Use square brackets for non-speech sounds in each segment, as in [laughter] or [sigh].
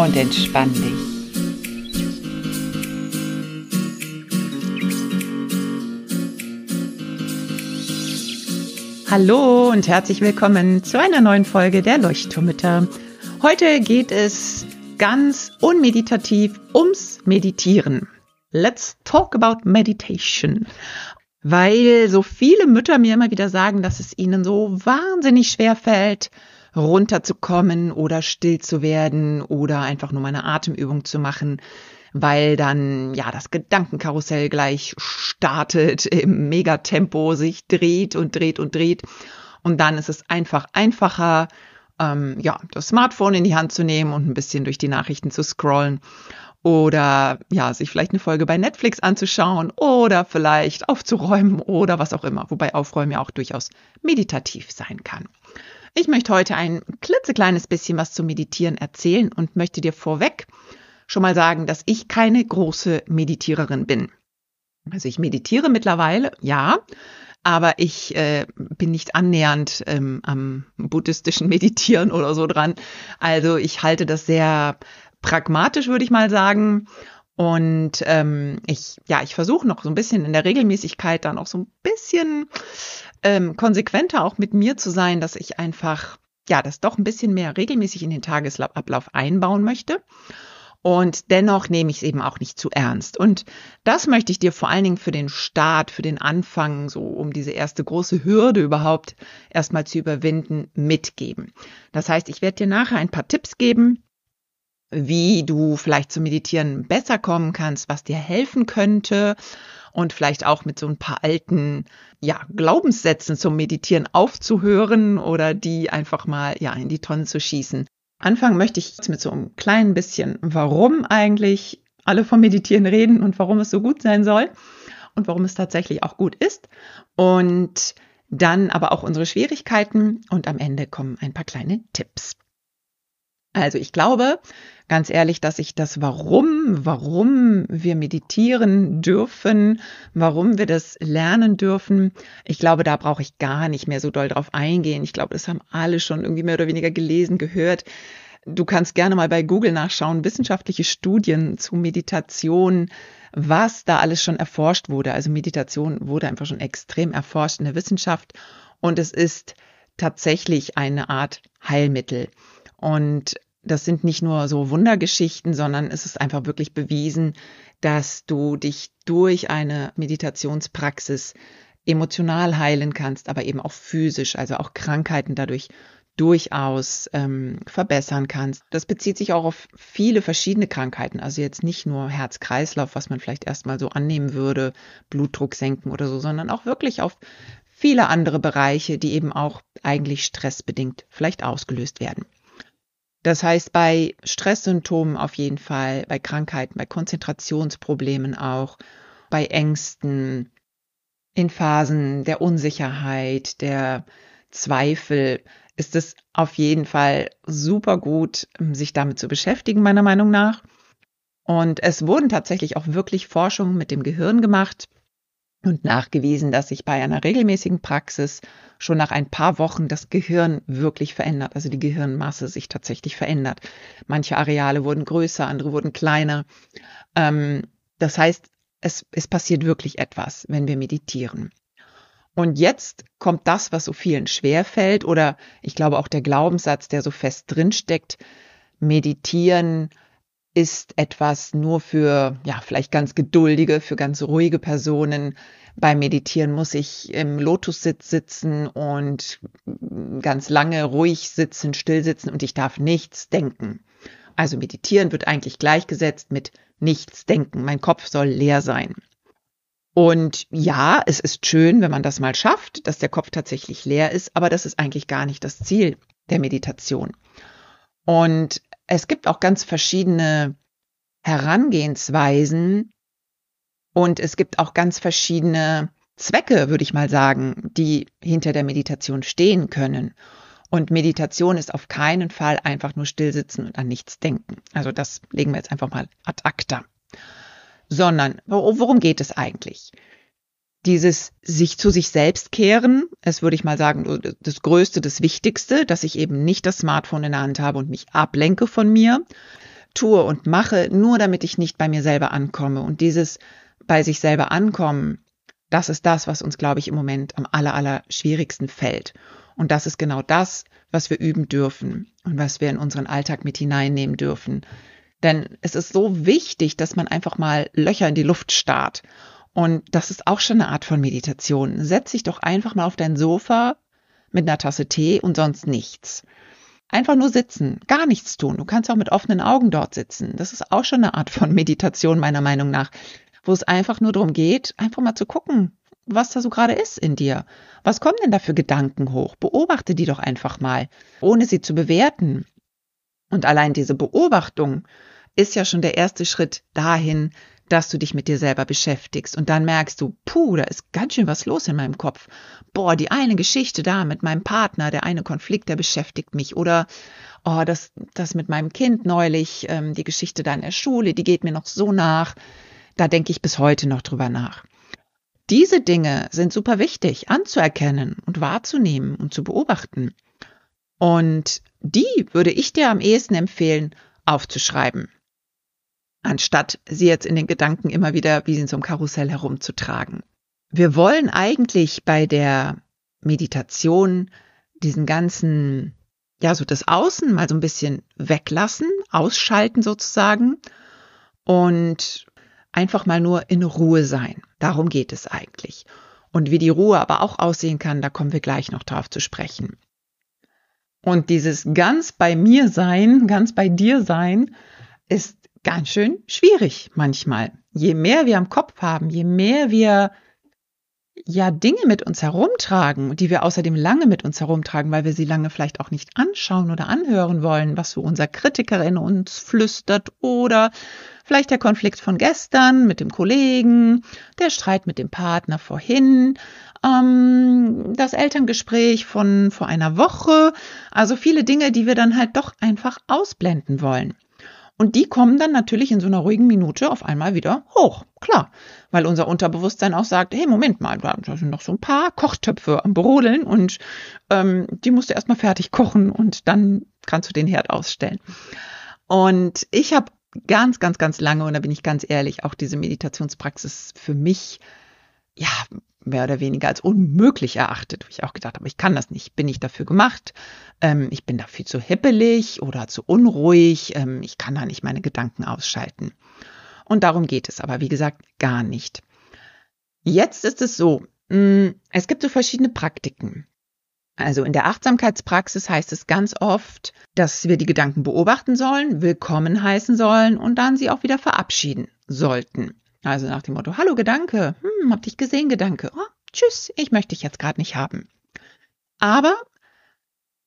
Und entspann dich. Hallo und herzlich willkommen zu einer neuen Folge der Leuchtturmütter. Heute geht es ganz unmeditativ ums Meditieren. Let's talk about meditation. Weil so viele Mütter mir immer wieder sagen, dass es ihnen so wahnsinnig schwer fällt, runterzukommen oder still zu werden oder einfach nur meine Atemübung zu machen, weil dann ja das Gedankenkarussell gleich startet [laughs] im Megatempo, sich dreht und dreht und dreht. Und dann ist es einfach einfacher, ähm, ja, das Smartphone in die Hand zu nehmen und ein bisschen durch die Nachrichten zu scrollen oder ja, sich vielleicht eine Folge bei Netflix anzuschauen oder vielleicht aufzuräumen oder was auch immer, wobei Aufräumen ja auch durchaus meditativ sein kann. Ich möchte heute ein klitzekleines bisschen was zum Meditieren erzählen und möchte dir vorweg schon mal sagen, dass ich keine große Meditiererin bin. Also ich meditiere mittlerweile, ja, aber ich äh, bin nicht annähernd ähm, am buddhistischen [laughs] Meditieren oder so dran. Also ich halte das sehr pragmatisch, würde ich mal sagen. Und ähm, ich, ja, ich versuche noch so ein bisschen in der Regelmäßigkeit dann auch so ein bisschen ähm, konsequenter auch mit mir zu sein, dass ich einfach, ja, das doch ein bisschen mehr regelmäßig in den Tagesablauf einbauen möchte. Und dennoch nehme ich es eben auch nicht zu ernst. Und das möchte ich dir vor allen Dingen für den Start, für den Anfang, so um diese erste große Hürde überhaupt erstmal zu überwinden, mitgeben. Das heißt, ich werde dir nachher ein paar Tipps geben, wie du vielleicht zum Meditieren besser kommen kannst, was dir helfen könnte und vielleicht auch mit so ein paar alten ja, Glaubenssätzen zum Meditieren aufzuhören oder die einfach mal ja in die Tonne zu schießen. Anfangen möchte ich mit so einem kleinen bisschen, warum eigentlich alle vom Meditieren reden und warum es so gut sein soll und warum es tatsächlich auch gut ist. Und dann aber auch unsere Schwierigkeiten und am Ende kommen ein paar kleine Tipps. Also ich glaube, ganz ehrlich, dass ich das Warum, warum wir meditieren dürfen, warum wir das lernen dürfen, ich glaube, da brauche ich gar nicht mehr so doll drauf eingehen. Ich glaube, das haben alle schon irgendwie mehr oder weniger gelesen, gehört. Du kannst gerne mal bei Google nachschauen, wissenschaftliche Studien zu Meditation, was da alles schon erforscht wurde. Also Meditation wurde einfach schon extrem erforscht in der Wissenschaft und es ist tatsächlich eine Art Heilmittel. Und das sind nicht nur so Wundergeschichten, sondern es ist einfach wirklich bewiesen, dass du dich durch eine Meditationspraxis emotional heilen kannst, aber eben auch physisch, also auch Krankheiten dadurch durchaus ähm, verbessern kannst. Das bezieht sich auch auf viele verschiedene Krankheiten, also jetzt nicht nur Herz-Kreislauf, was man vielleicht erstmal so annehmen würde, Blutdruck senken oder so, sondern auch wirklich auf viele andere Bereiche, die eben auch eigentlich stressbedingt vielleicht ausgelöst werden. Das heißt, bei Stresssymptomen auf jeden Fall, bei Krankheiten, bei Konzentrationsproblemen auch, bei Ängsten, in Phasen der Unsicherheit, der Zweifel, ist es auf jeden Fall super gut, sich damit zu beschäftigen, meiner Meinung nach. Und es wurden tatsächlich auch wirklich Forschungen mit dem Gehirn gemacht, und nachgewiesen, dass sich bei einer regelmäßigen Praxis schon nach ein paar Wochen das Gehirn wirklich verändert, also die Gehirnmasse sich tatsächlich verändert. Manche Areale wurden größer, andere wurden kleiner. Ähm, das heißt, es, es passiert wirklich etwas, wenn wir meditieren. Und jetzt kommt das, was so vielen schwer fällt, oder ich glaube auch der Glaubenssatz, der so fest drinsteckt, meditieren ist etwas nur für, ja, vielleicht ganz geduldige, für ganz ruhige Personen. Beim Meditieren muss ich im Lotussitz sitzen und ganz lange ruhig sitzen, still sitzen und ich darf nichts denken. Also meditieren wird eigentlich gleichgesetzt mit nichts denken. Mein Kopf soll leer sein. Und ja, es ist schön, wenn man das mal schafft, dass der Kopf tatsächlich leer ist, aber das ist eigentlich gar nicht das Ziel der Meditation. Und es gibt auch ganz verschiedene Herangehensweisen und es gibt auch ganz verschiedene Zwecke, würde ich mal sagen, die hinter der Meditation stehen können. Und Meditation ist auf keinen Fall einfach nur stillsitzen und an nichts denken. Also das legen wir jetzt einfach mal ad acta. Sondern worum geht es eigentlich? Dieses sich zu sich selbst kehren, es würde ich mal sagen, das Größte, das Wichtigste, dass ich eben nicht das Smartphone in der Hand habe und mich ablenke von mir, tue und mache, nur damit ich nicht bei mir selber ankomme. Und dieses bei sich selber ankommen, das ist das, was uns, glaube ich, im Moment am aller, aller schwierigsten fällt. Und das ist genau das, was wir üben dürfen und was wir in unseren Alltag mit hineinnehmen dürfen. Denn es ist so wichtig, dass man einfach mal Löcher in die Luft starrt. Und das ist auch schon eine Art von Meditation. Setz dich doch einfach mal auf dein Sofa mit einer Tasse Tee und sonst nichts. Einfach nur sitzen, gar nichts tun. Du kannst auch mit offenen Augen dort sitzen. Das ist auch schon eine Art von Meditation meiner Meinung nach, wo es einfach nur darum geht, einfach mal zu gucken, was da so gerade ist in dir. Was kommen denn da für Gedanken hoch? Beobachte die doch einfach mal, ohne sie zu bewerten. Und allein diese Beobachtung ist ja schon der erste Schritt dahin, dass du dich mit dir selber beschäftigst und dann merkst du, puh, da ist ganz schön was los in meinem Kopf. Boah, die eine Geschichte da mit meinem Partner, der eine Konflikt, der beschäftigt mich oder oh, das, das mit meinem Kind neulich, ähm, die Geschichte da in der Schule, die geht mir noch so nach. Da denke ich bis heute noch drüber nach. Diese Dinge sind super wichtig anzuerkennen und wahrzunehmen und zu beobachten. Und die würde ich dir am ehesten empfehlen, aufzuschreiben, anstatt sie jetzt in den Gedanken immer wieder wie in so einem Karussell herumzutragen. Wir wollen eigentlich bei der Meditation diesen ganzen, ja, so das Außen mal so ein bisschen weglassen, ausschalten sozusagen und einfach mal nur in Ruhe sein. Darum geht es eigentlich. Und wie die Ruhe aber auch aussehen kann, da kommen wir gleich noch drauf zu sprechen. Und dieses ganz bei mir sein, ganz bei dir sein, ist ganz schön schwierig manchmal. Je mehr wir am Kopf haben, je mehr wir ja Dinge mit uns herumtragen, die wir außerdem lange mit uns herumtragen, weil wir sie lange vielleicht auch nicht anschauen oder anhören wollen, was so unser Kritiker in uns flüstert oder vielleicht der Konflikt von gestern mit dem Kollegen, der Streit mit dem Partner vorhin, ähm, das Elterngespräch von vor einer Woche, also viele Dinge, die wir dann halt doch einfach ausblenden wollen. Und die kommen dann natürlich in so einer ruhigen Minute auf einmal wieder hoch. Klar, weil unser Unterbewusstsein auch sagt, hey, Moment mal, da sind noch so ein paar Kochtöpfe am Brodeln und ähm, die musst du erstmal fertig kochen und dann kannst du den Herd ausstellen. Und ich habe ganz, ganz, ganz lange, und da bin ich ganz ehrlich, auch diese Meditationspraxis für mich ja, mehr oder weniger als unmöglich erachtet, wo ich auch gedacht habe, ich kann das nicht, bin ich dafür gemacht, ähm, ich bin dafür zu hippelig oder zu unruhig, ähm, ich kann da nicht meine Gedanken ausschalten. Und darum geht es aber, wie gesagt, gar nicht. Jetzt ist es so, mh, mm, es gibt so verschiedene Praktiken. Also in der Achtsamkeitspraxis heißt es ganz oft, dass wir die Gedanken beobachten sollen, willkommen heißen sollen und dann sie auch wieder verabschieden sollten. Also nach dem Motto, hallo Gedanke, hm, hab dich gesehen, Gedanke. Oh, tschüss, ich möchte dich jetzt gerade nicht haben. Aber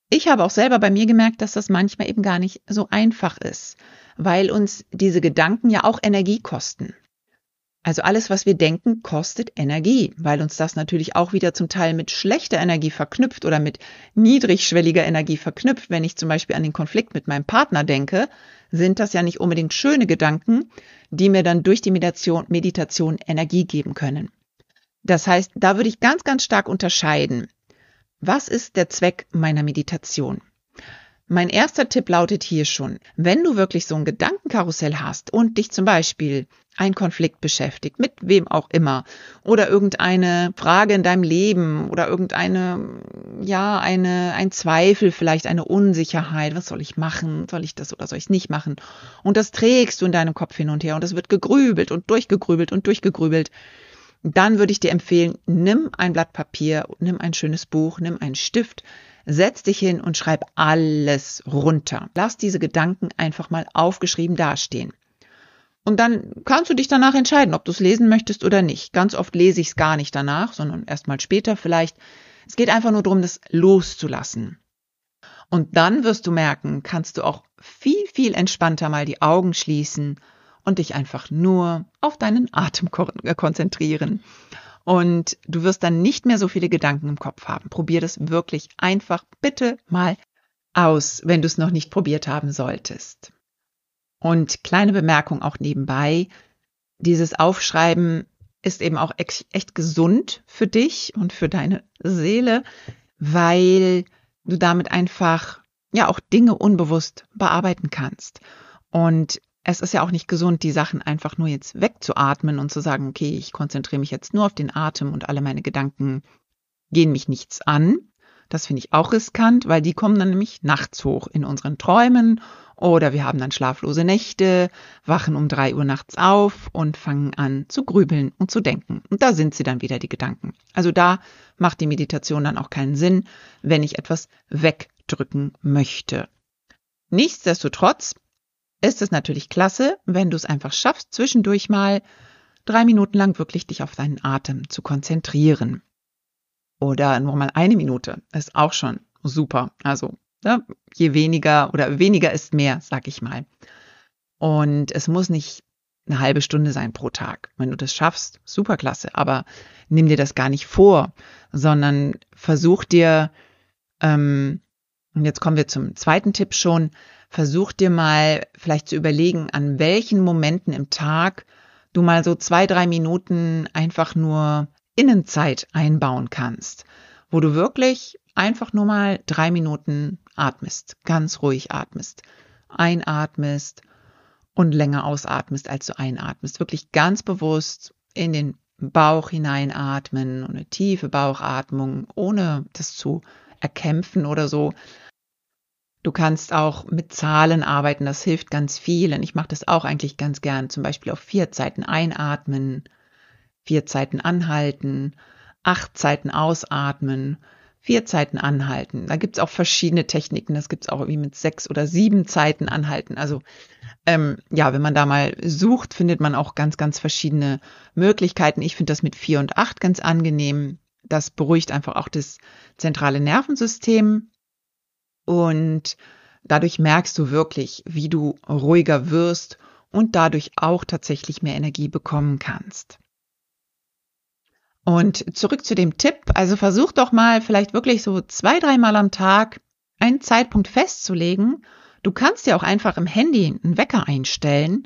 ich habe auch selber bei mir gemerkt, dass das manchmal eben gar nicht so einfach ist, weil uns diese Gedanken ja auch Energie kosten. Also alles, was wir denken, kostet Energie, weil uns das natürlich auch wieder zum Teil mit schlechter Energie verknüpft oder mit niedrigschwelliger Energie verknüpft. Wenn ich zum Beispiel an den Konflikt mit meinem Partner denke, sind das ja nicht unbedingt schöne Gedanken, die mir dann durch die Meditation, Meditation Energie geben können. Das heißt, da würde ich ganz, ganz stark unterscheiden. Was ist der Zweck meiner Meditation? Mein erster Tipp lautet hier schon, wenn du wirklich so ein Gedankenkarussell hast und dich zum Beispiel ein Konflikt beschäftigt, mit wem auch immer, oder irgendeine Frage in deinem Leben oder irgendeine, ja, eine, ein Zweifel, vielleicht eine Unsicherheit, was soll ich machen, soll ich das oder soll ich es nicht machen? Und das trägst du in deinem Kopf hin und her und das wird gegrübelt und durchgegrübelt und durchgegrübelt. Dann würde ich dir empfehlen, nimm ein Blatt Papier, nimm ein schönes Buch, nimm einen Stift, Setz dich hin und schreib alles runter. Lass diese Gedanken einfach mal aufgeschrieben dastehen. Und dann kannst du dich danach entscheiden, ob du es lesen möchtest oder nicht. Ganz oft lese ich es gar nicht danach, sondern erst mal später vielleicht. Es geht einfach nur darum, das loszulassen. Und dann wirst du merken, kannst du auch viel, viel entspannter mal die Augen schließen und dich einfach nur auf deinen Atem konzentrieren. Und du wirst dann nicht mehr so viele Gedanken im Kopf haben. Probier das wirklich einfach bitte mal aus, wenn du es noch nicht probiert haben solltest. Und kleine Bemerkung auch nebenbei. Dieses Aufschreiben ist eben auch echt gesund für dich und für deine Seele, weil du damit einfach ja auch Dinge unbewusst bearbeiten kannst. Und es ist ja auch nicht gesund, die Sachen einfach nur jetzt wegzuatmen und zu sagen, okay, ich konzentriere mich jetzt nur auf den Atem und alle meine Gedanken gehen mich nichts an. Das finde ich auch riskant, weil die kommen dann nämlich nachts hoch in unseren Träumen oder wir haben dann schlaflose Nächte, wachen um drei Uhr nachts auf und fangen an zu grübeln und zu denken. Und da sind sie dann wieder, die Gedanken. Also da macht die Meditation dann auch keinen Sinn, wenn ich etwas wegdrücken möchte. Nichtsdestotrotz ist es natürlich klasse, wenn du es einfach schaffst, zwischendurch mal drei Minuten lang wirklich dich auf deinen Atem zu konzentrieren. Oder nur mal eine Minute ist auch schon super. Also Ne? Je weniger oder weniger ist mehr, sag ich mal. Und es muss nicht eine halbe Stunde sein pro Tag. Wenn du das schaffst, superklasse. Aber nimm dir das gar nicht vor, sondern versuch dir, ähm, und jetzt kommen wir zum zweiten Tipp schon, versuch dir mal vielleicht zu überlegen, an welchen Momenten im Tag du mal so zwei, drei Minuten einfach nur Innenzeit einbauen kannst, wo du wirklich einfach nur mal drei Minuten atmest, ganz ruhig atmest, einatmest und länger ausatmest, als du einatmest. Wirklich ganz bewusst in den Bauch hineinatmen und eine tiefe Bauchatmung, ohne das zu erkämpfen oder so. Du kannst auch mit Zahlen arbeiten, das hilft ganz vielen. Ich mache das auch eigentlich ganz gern, zum Beispiel auf vier Zeiten einatmen, vier Zeiten anhalten, acht Zeiten ausatmen vier Zeiten anhalten. Da gibt's auch verschiedene Techniken. Das gibt's auch irgendwie mit sechs oder sieben Zeiten anhalten. Also ähm, ja, wenn man da mal sucht, findet man auch ganz, ganz verschiedene Möglichkeiten. Ich finde das mit vier und acht ganz angenehm. Das beruhigt einfach auch das zentrale Nervensystem. Und dadurch merkst du wirklich, wie du ruhiger wirst und dadurch auch tatsächlich mehr Energie bekommen kannst. Und zurück zu dem Tipp. Also versuch doch mal vielleicht wirklich so zwei, dreimal am Tag einen Zeitpunkt festzulegen. Du kannst ja auch einfach im Handy einen Wecker einstellen.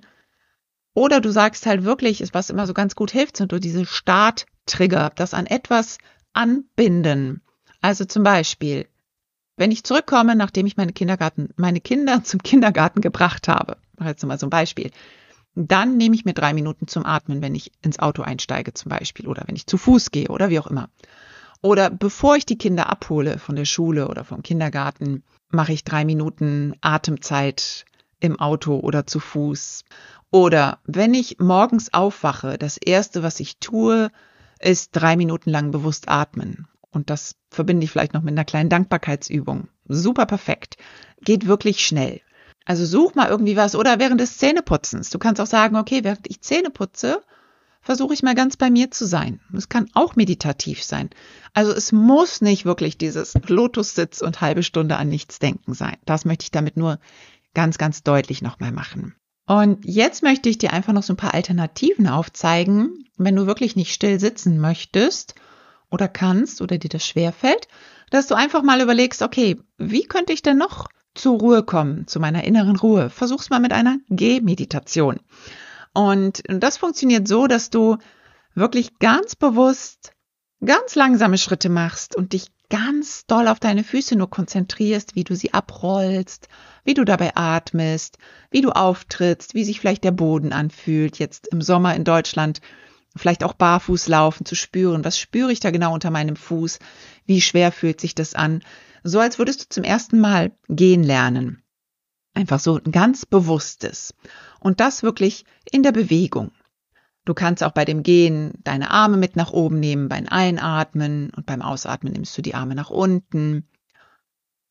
Oder du sagst halt wirklich, was immer so ganz gut hilft, sind so diese Start-Trigger, das an etwas anbinden. Also zum Beispiel, wenn ich zurückkomme, nachdem ich meine Kindergarten, meine Kinder [laughs] zum Kindergarten gebracht habe, jetzt mal so ein Beispiel, dann nehme ich mir drei Minuten zum Atmen, wenn ich ins Auto einsteige zum Beispiel oder wenn ich zu Fuß gehe oder wie auch immer. Oder bevor ich die Kinder abhole von der Schule oder vom Kindergarten, mache ich drei Minuten Atemzeit im Auto oder zu Fuß. Oder wenn ich morgens aufwache, das Erste, was ich tue, ist drei Minuten lang bewusst atmen. Und das verbinde ich vielleicht noch mit einer kleinen Dankbarkeitsübung. Super perfekt. Geht wirklich schnell. Also such mal irgendwie was oder während des Zähneputzens. Du kannst auch sagen, okay, während ich Zähne putze, versuche ich mal ganz bei mir zu sein. Es kann auch meditativ sein. Also es muss nicht wirklich dieses Lotussitz und halbe Stunde an nichts denken sein. Das möchte ich damit nur ganz, ganz deutlich nochmal machen. Und jetzt möchte ich dir einfach noch so ein paar Alternativen aufzeigen, wenn du wirklich nicht still sitzen möchtest oder kannst oder dir das schwerfällt, dass du einfach mal überlegst, okay, wie könnte ich denn noch zur Ruhe kommen, zu meiner inneren Ruhe. Versuch's mal mit einer Gehmeditation. Und das funktioniert so, dass du wirklich ganz bewusst ganz langsame Schritte machst und dich ganz doll auf deine Füße nur konzentrierst, wie du sie abrollst, wie du dabei atmest, wie du auftrittst, wie sich vielleicht der Boden anfühlt, jetzt im Sommer in Deutschland, vielleicht auch barfuß laufen, zu spüren, was spüre ich da genau unter meinem Fuß, wie schwer fühlt sich das an, so als würdest du zum ersten Mal gehen lernen. Einfach so ein ganz bewusstes. Und das wirklich in der Bewegung. Du kannst auch bei dem Gehen deine Arme mit nach oben nehmen beim Einatmen und beim Ausatmen nimmst du die Arme nach unten.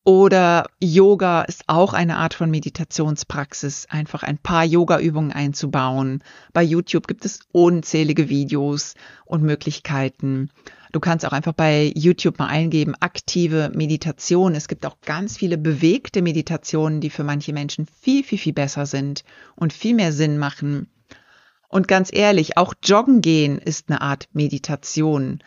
Oder Yoga ist auch eine Art von Meditationspraxis, einfach ein paar Yoga-Übungen einzubauen. Bei YouTube gibt es unzählige Videos und Möglichkeiten. Du kannst auch einfach bei YouTube mal eingeben, aktive Meditation. Es gibt auch ganz viele bewegte Meditationen, die für manche Menschen viel, viel, viel besser sind und viel mehr Sinn machen. Und ganz ehrlich, auch joggen gehen ist eine Art Meditation,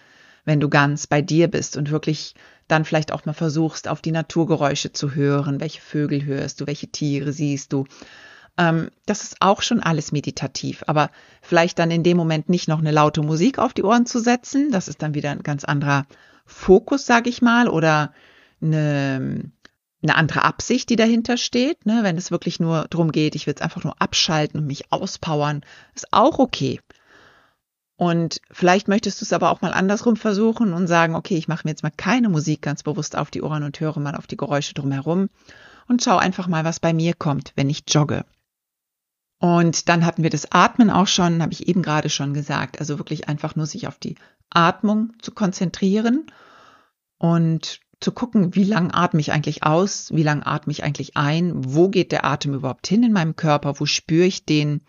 wenn du ganz bei dir bist und wirklich dann vielleicht auch mal versuchst, auf die Naturgeräusche zu hören. Welche Vögel hörst du? Welche Tiere siehst du? Ähm, das ist auch schon alles meditativ. Aber vielleicht dann in dem Moment nicht noch eine laute Musik auf die Ohren zu setzen. Das ist dann wieder ein ganz anderer Fokus, sage ich mal, oder eine, eine andere Absicht, die dahinter steht. Ne? Wenn es wirklich nur darum geht, ich will es einfach nur abschalten und mich auspowern, ist auch okay. Und vielleicht möchtest du es aber auch mal andersrum versuchen und sagen, okay, ich mache mir jetzt mal keine Musik ganz bewusst auf die Ohren und höre mal auf die Geräusche drumherum und schau einfach mal, was bei mir kommt, wenn ich jogge. Und dann hatten wir das Atmen auch schon, habe ich eben gerade schon gesagt. Also wirklich einfach nur sich auf die Atmung zu konzentrieren und zu gucken, wie lang atme ich eigentlich aus, wie lang atme ich eigentlich ein, wo geht der Atem überhaupt hin in meinem Körper, wo spüre ich den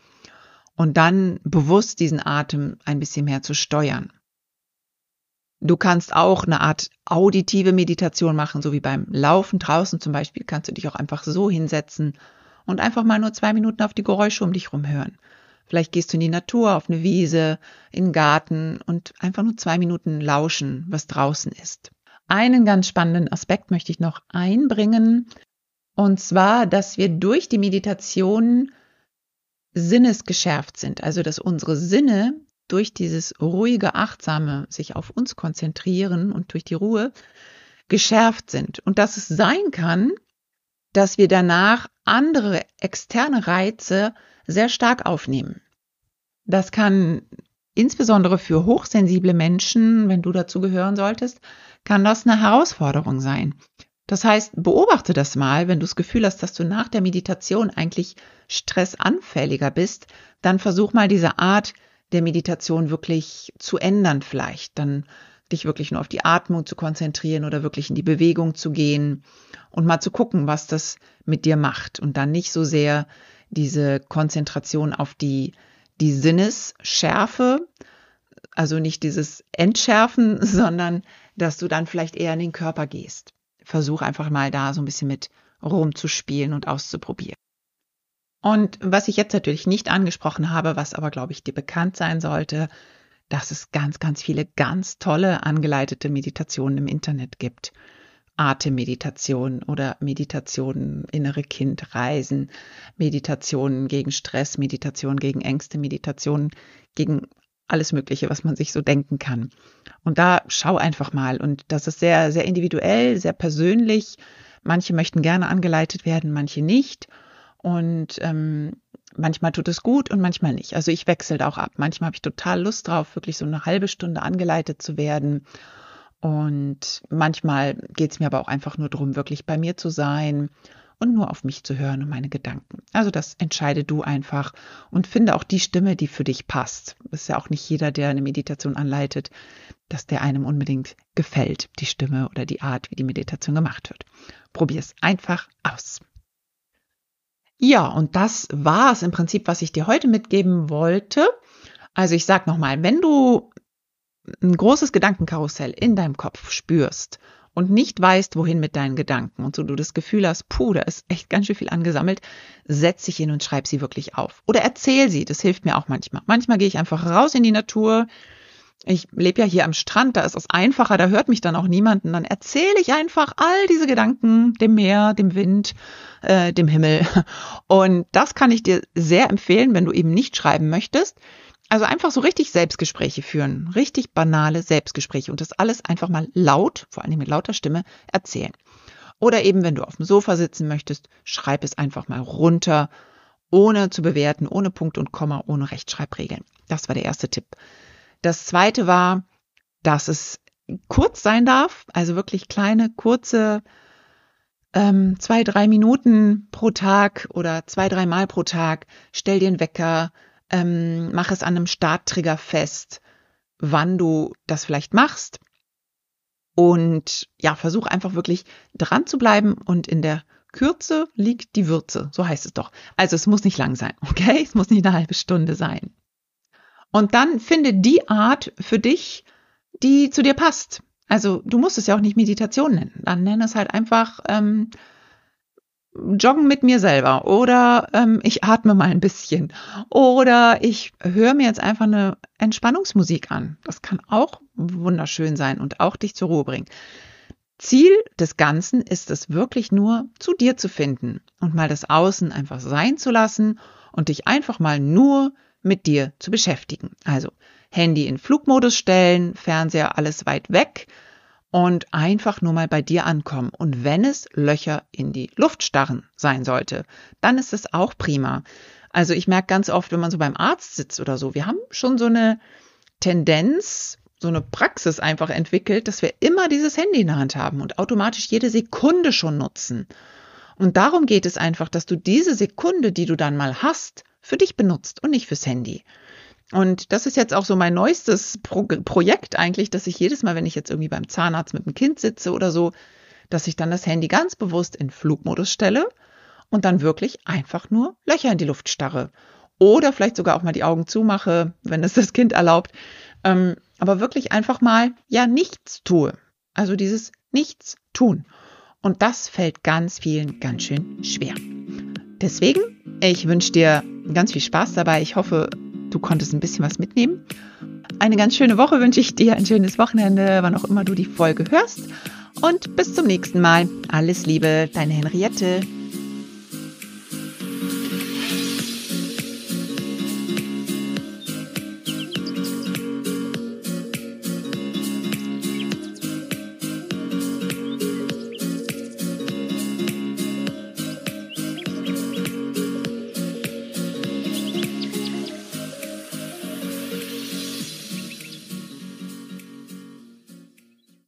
und dann bewusst diesen Atem ein bisschen mehr zu steuern. Du kannst auch eine Art auditive Meditation machen, so wie beim Laufen draußen zum Beispiel, kannst du dich auch einfach so hinsetzen und einfach mal nur zwei Minuten auf die Geräusche um dich rumhören. Vielleicht gehst du in die Natur, auf eine Wiese, in den Garten und einfach nur zwei Minuten lauschen, was draußen ist. Einen ganz spannenden Aspekt möchte ich noch einbringen, und zwar, dass wir durch die Meditation sinnesgeschärft sind, also dass unsere Sinne durch dieses ruhige, achtsame sich auf uns konzentrieren und durch die Ruhe geschärft sind und dass es sein kann, dass wir danach andere externe Reize sehr stark aufnehmen. Das kann insbesondere für hochsensible Menschen, wenn du dazu gehören solltest, kann das eine Herausforderung sein. Das heißt, beobachte das mal, wenn du das Gefühl hast, dass du nach der Meditation eigentlich stressanfälliger bist, dann versuch mal diese Art der Meditation wirklich zu ändern vielleicht. Dann dich wirklich nur auf die Atmung zu konzentrieren oder wirklich in die Bewegung zu gehen und mal zu gucken, was das mit dir macht. Und dann nicht so sehr diese Konzentration auf die, die Sinnesschärfe, also nicht dieses Entschärfen, [laughs] sondern dass du dann vielleicht eher in den Körper gehst versuch einfach mal da so ein bisschen mit rumzuspielen und auszuprobieren. Und was ich jetzt natürlich nicht angesprochen habe, was aber, glaube ich, dir bekannt sein sollte, dass es ganz, ganz viele ganz tolle angeleitete Meditationen im Internet gibt. Atemmeditation oder Meditationen innere Kind reisen, Meditationen gegen Stress, Meditationen gegen Ängste, Meditationen gegen alles Mögliche, was man sich so denken kann. Und da schau einfach mal. Und das ist sehr, sehr individuell, sehr persönlich. Manche möchten gerne angeleitet werden, manche nicht. Und ähm, manchmal tut es gut und manchmal nicht. Also ich wechsle da auch ab. Manchmal habe ich total Lust drauf, wirklich so eine halbe Stunde angeleitet zu werden. Und manchmal geht es mir aber auch einfach nur darum, wirklich bei mir zu sein und nur auf mich zu hören und meine Gedanken. Also das entscheide du einfach und finde auch die Stimme, die für dich passt. Das ist ja auch nicht jeder, der eine Meditation anleitet, dass der einem unbedingt gefällt, die Stimme oder die Art, wie die Meditation gemacht wird. Probier es einfach aus. Ja, und das war es im Prinzip, was ich dir heute mitgeben wollte. Also ich sag nochmal, wenn du ein großes Gedankenkarussell in deinem Kopf spürst und nicht weißt, wohin mit deinen Gedanken und so du das Gefühl hast, puh, da ist echt ganz schön viel angesammelt, setz dich hin und schreib sie wirklich auf. Oder erzähl sie, das hilft mir auch manchmal. Manchmal gehe ich einfach raus in die Natur. Ich lebe ja hier am Strand, da ist es einfacher, da hört mich dann auch niemand. Und dann erzähle ich einfach all diese Gedanken dem Meer, dem Wind, äh, dem Himmel. Und das kann ich dir sehr empfehlen, wenn du eben nicht schreiben möchtest. Also einfach so richtig Selbstgespräche führen, richtig banale Selbstgespräche und das alles einfach mal laut, vor allem mit lauter Stimme, erzählen. Oder eben, wenn du auf dem Sofa sitzen möchtest, schreib es einfach mal runter, ohne zu bewerten, ohne Punkt und Komma, ohne Rechtschreibregeln. Das war der erste Tipp. Das zweite war, dass es kurz sein darf, also wirklich kleine, kurze, ähm, zwei, drei Minuten pro Tag oder zwei, dreimal pro Tag. Stell dir einen Wecker, ähm, mach es an einem Starttrigger fest, wann du das vielleicht machst. Und ja, versuch einfach wirklich dran zu bleiben und in der Kürze liegt die Würze, so heißt es doch. Also es muss nicht lang sein, [laughs] okay? Es muss nicht eine halbe Stunde sein. Und dann finde die Art für dich, die zu dir passt. Also du musst es ja auch nicht Meditation nennen. Dann nenne es halt einfach ähm, Joggen mit mir selber oder ähm, ich atme mal ein bisschen oder ich höre mir jetzt einfach eine Entspannungsmusik an. Das kann auch wunderschön sein und auch dich zur Ruhe bringen. Ziel des Ganzen ist es wirklich nur, zu dir zu finden und mal das Außen einfach sein zu lassen und dich einfach mal nur mit dir zu beschäftigen. Also Handy in Flugmodus stellen, Fernseher alles weit weg und einfach nur mal bei dir ankommen. Und wenn es Löcher in die Luft starren sein sollte, dann ist es auch prima. Also ich merke ganz oft, wenn man so beim Arzt sitzt oder so, wir haben schon so eine Tendenz, so eine Praxis einfach entwickelt, dass wir immer dieses Handy in der Hand haben und automatisch jede Sekunde schon nutzen. Und darum geht es einfach, dass du diese Sekunde, die du dann mal hast, für dich benutzt und nicht fürs Handy. Und das ist jetzt auch so mein neuestes Pro Projekt eigentlich, dass ich jedes Mal, wenn ich jetzt irgendwie beim Zahnarzt mit dem Kind sitze oder so, dass ich dann das Handy ganz bewusst in Flugmodus stelle und dann wirklich einfach nur Löcher in die Luft starre. Oder vielleicht sogar auch mal die Augen zumache, wenn es das Kind erlaubt. Ähm, aber wirklich einfach mal, ja, nichts tue. Also dieses Nichts tun. Und das fällt ganz vielen ganz schön schwer. Deswegen, ich wünsche dir ganz viel Spaß dabei. Ich hoffe, du konntest ein bisschen was mitnehmen. Eine ganz schöne Woche wünsche ich dir, ein schönes Wochenende, wann auch immer du die Folge hörst. Und bis zum nächsten Mal. Alles Liebe, deine Henriette.